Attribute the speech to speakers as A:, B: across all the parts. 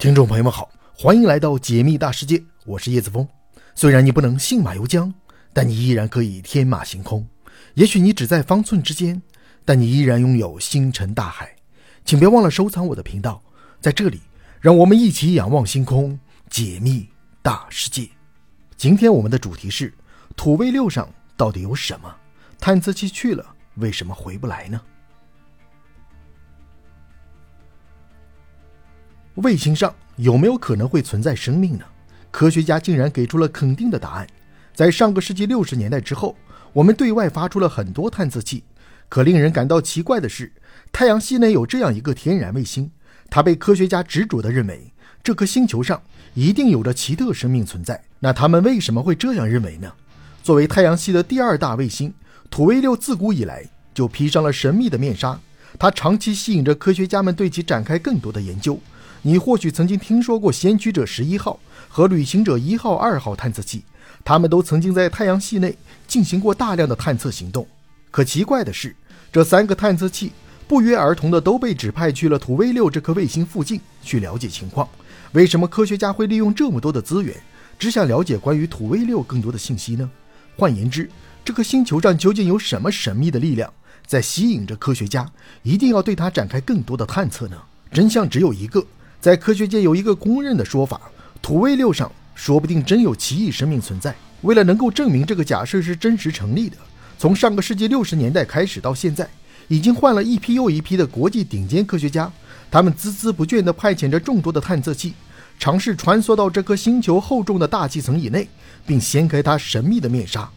A: 听众朋友们好，欢迎来到解密大世界，我是叶子峰。虽然你不能信马由缰，但你依然可以天马行空。也许你只在方寸之间，但你依然拥有星辰大海。请别忘了收藏我的频道，在这里，让我们一起仰望星空，解密大世界。今天我们的主题是：土卫六上到底有什么？探测器去了，为什么回不来呢？卫星上有没有可能会存在生命呢？科学家竟然给出了肯定的答案。在上个世纪六十年代之后，我们对外发出了很多探测器。可令人感到奇怪的是，太阳系内有这样一个天然卫星，它被科学家执着地认为这颗星球上一定有着奇特生命存在。那他们为什么会这样认为呢？作为太阳系的第二大卫星，土卫六自古以来就披上了神秘的面纱，它长期吸引着科学家们对其展开更多的研究。你或许曾经听说过先驱者十一号和旅行者一号、二号探测器，他们都曾经在太阳系内进行过大量的探测行动。可奇怪的是，这三个探测器不约而同的都被指派去了土卫六这颗卫星附近去了解情况。为什么科学家会利用这么多的资源，只想了解关于土卫六更多的信息呢？换言之，这颗星球上究竟有什么神秘的力量在吸引着科学家，一定要对它展开更多的探测呢？真相只有一个。在科学界有一个公认的说法，土卫六上说不定真有奇异生命存在。为了能够证明这个假设是真实成立的，从上个世纪六十年代开始到现在，已经换了一批又一批的国际顶尖科学家，他们孜孜不倦地派遣着众多的探测器，尝试穿梭到这颗星球厚重的大气层以内，并掀开它神秘的面纱。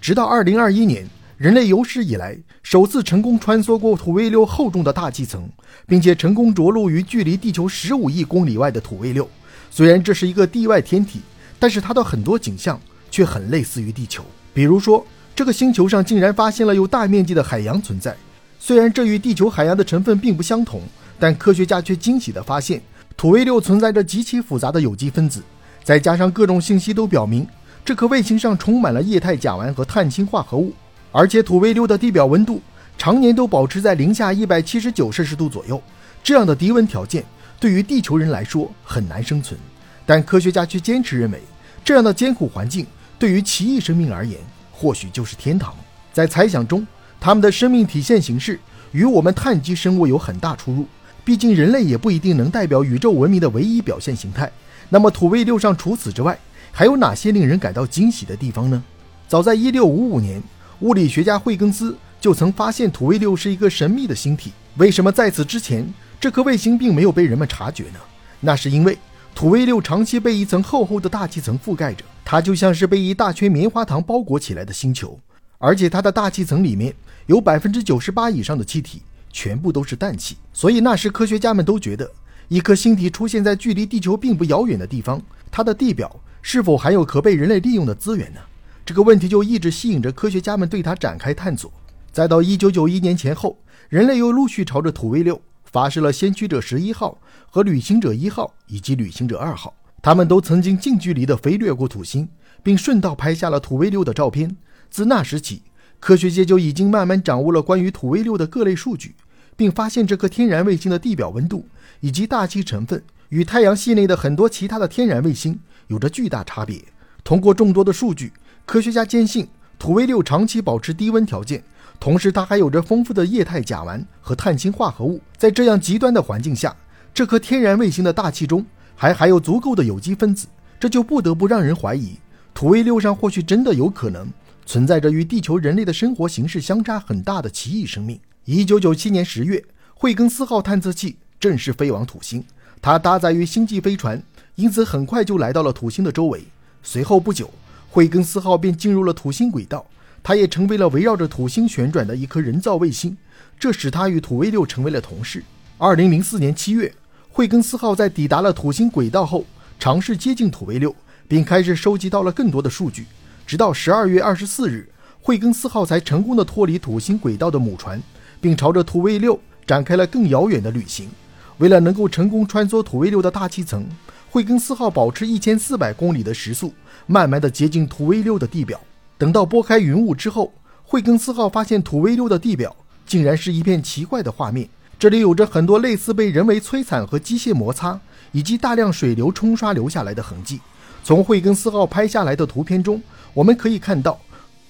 A: 直到二零二一年。人类有史以来首次成功穿梭过土卫六厚重的大气层，并且成功着陆于距离地球十五亿公里外的土卫六。虽然这是一个地外天体，但是它的很多景象却很类似于地球。比如说，这个星球上竟然发现了有大面积的海洋存在。虽然这与地球海洋的成分并不相同，但科学家却惊喜地发现，土卫六存在着极其复杂的有机分子。再加上各种信息都表明，这颗卫星上充满了液态甲烷和碳氢化合物。而且土卫六的地表温度常年都保持在零下一百七十九摄氏度左右，这样的低温条件对于地球人来说很难生存。但科学家却坚持认为，这样的艰苦环境对于奇异生命而言或许就是天堂。在猜想中，他们的生命体现形式与我们碳基生物有很大出入。毕竟人类也不一定能代表宇宙文明的唯一表现形态。那么土卫六上除此之外还有哪些令人感到惊喜的地方呢？早在一六五五年。物理学家惠更斯就曾发现土卫六是一个神秘的星体。为什么在此之前，这颗卫星并没有被人们察觉呢？那是因为土卫六长期被一层厚厚的大气层覆盖着，它就像是被一大圈棉花糖包裹起来的星球。而且它的大气层里面有百分之九十八以上的气体全部都是氮气，所以那时科学家们都觉得，一颗星体出现在距离地球并不遥远的地方，它的地表是否含有可被人类利用的资源呢？这个问题就一直吸引着科学家们对它展开探索。再到一九九一年前后，人类又陆续朝着土卫六发射了先驱者十一号和旅行者一号以及旅行者二号，他们都曾经近距离地飞掠过土星，并顺道拍下了土卫六的照片。自那时起，科学界就已经慢慢掌握了关于土卫六的各类数据，并发现这颗天然卫星的地表温度以及大气成分与太阳系内的很多其他的天然卫星有着巨大差别。通过众多的数据。科学家坚信，土卫六长期保持低温条件，同时它还有着丰富的液态甲烷和碳氢化合物。在这样极端的环境下，这颗天然卫星的大气中还含有足够的有机分子，这就不得不让人怀疑，土卫六上或许真的有可能存在着与地球人类的生活形式相差很大的奇异生命。一九九七年十月，惠更斯号探测器正式飞往土星，它搭载于星际飞船，因此很快就来到了土星的周围。随后不久。惠更斯号便进入了土星轨道，它也成为了围绕着土星旋转的一颗人造卫星，这使它与土卫六成为了同事。二零零四年七月，惠更斯号在抵达了土星轨道后，尝试接近土卫六，并开始收集到了更多的数据。直到十二月二十四日，惠更斯号才成功的脱离土星轨道的母船，并朝着土卫六展开了更遥远的旅行。为了能够成功穿梭土卫六的大气层，惠更斯号保持一千四百公里的时速。慢慢的接近土卫六的地表。等到拨开云雾之后，惠更斯号发现土卫六的地表竟然是一片奇怪的画面。这里有着很多类似被人为摧残和机械摩擦，以及大量水流冲刷留下来的痕迹。从惠更斯号拍下来的图片中，我们可以看到，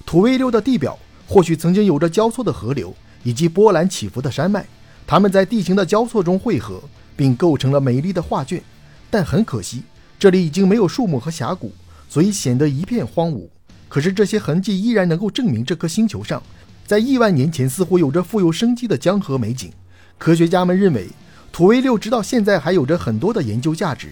A: 土卫六的地表或许曾经有着交错的河流以及波澜起伏的山脉，它们在地形的交错中汇合，并构成了美丽的画卷。但很可惜，这里已经没有树木和峡谷，所以显得一片荒芜。可是这些痕迹依然能够证明这颗星球上，在亿万年前似乎有着富有生机的江河美景。科学家们认为，土卫六直到现在还有着很多的研究价值，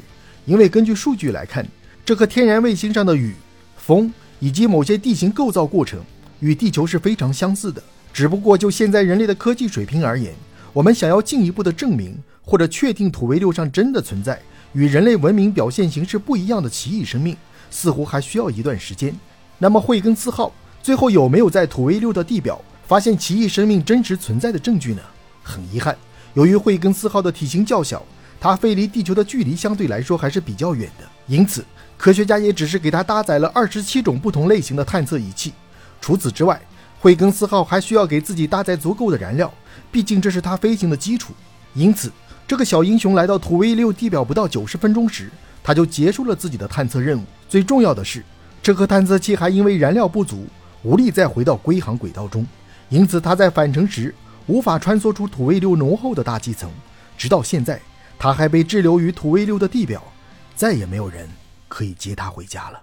A: 因为根据数据来看，这颗天然卫星上的雨、风以及某些地形构造过程与地球是非常相似的。只不过就现在人类的科技水平而言，我们想要进一步的证明或者确定土卫六上真的存在与人类文明表现形式不一样的奇异生命，似乎还需要一段时间。那么惠更斯号最后有没有在土卫六的地表发现奇异生命真实存在的证据呢？很遗憾，由于惠更斯号的体型较小，它飞离地球的距离相对来说还是比较远的，因此科学家也只是给它搭载了二十七种不同类型的探测仪器。除此之外，惠更斯号还需要给自己搭载足够的燃料，毕竟这是它飞行的基础。因此，这个小英雄来到土卫六地表不到九十分钟时，他就结束了自己的探测任务。最重要的是，这颗探测器还因为燃料不足，无力再回到归航轨道中，因此他在返程时。无法穿梭出土卫六浓厚的大气层，直到现在，他还被滞留于土卫六的地表，再也没有人可以接他回家了。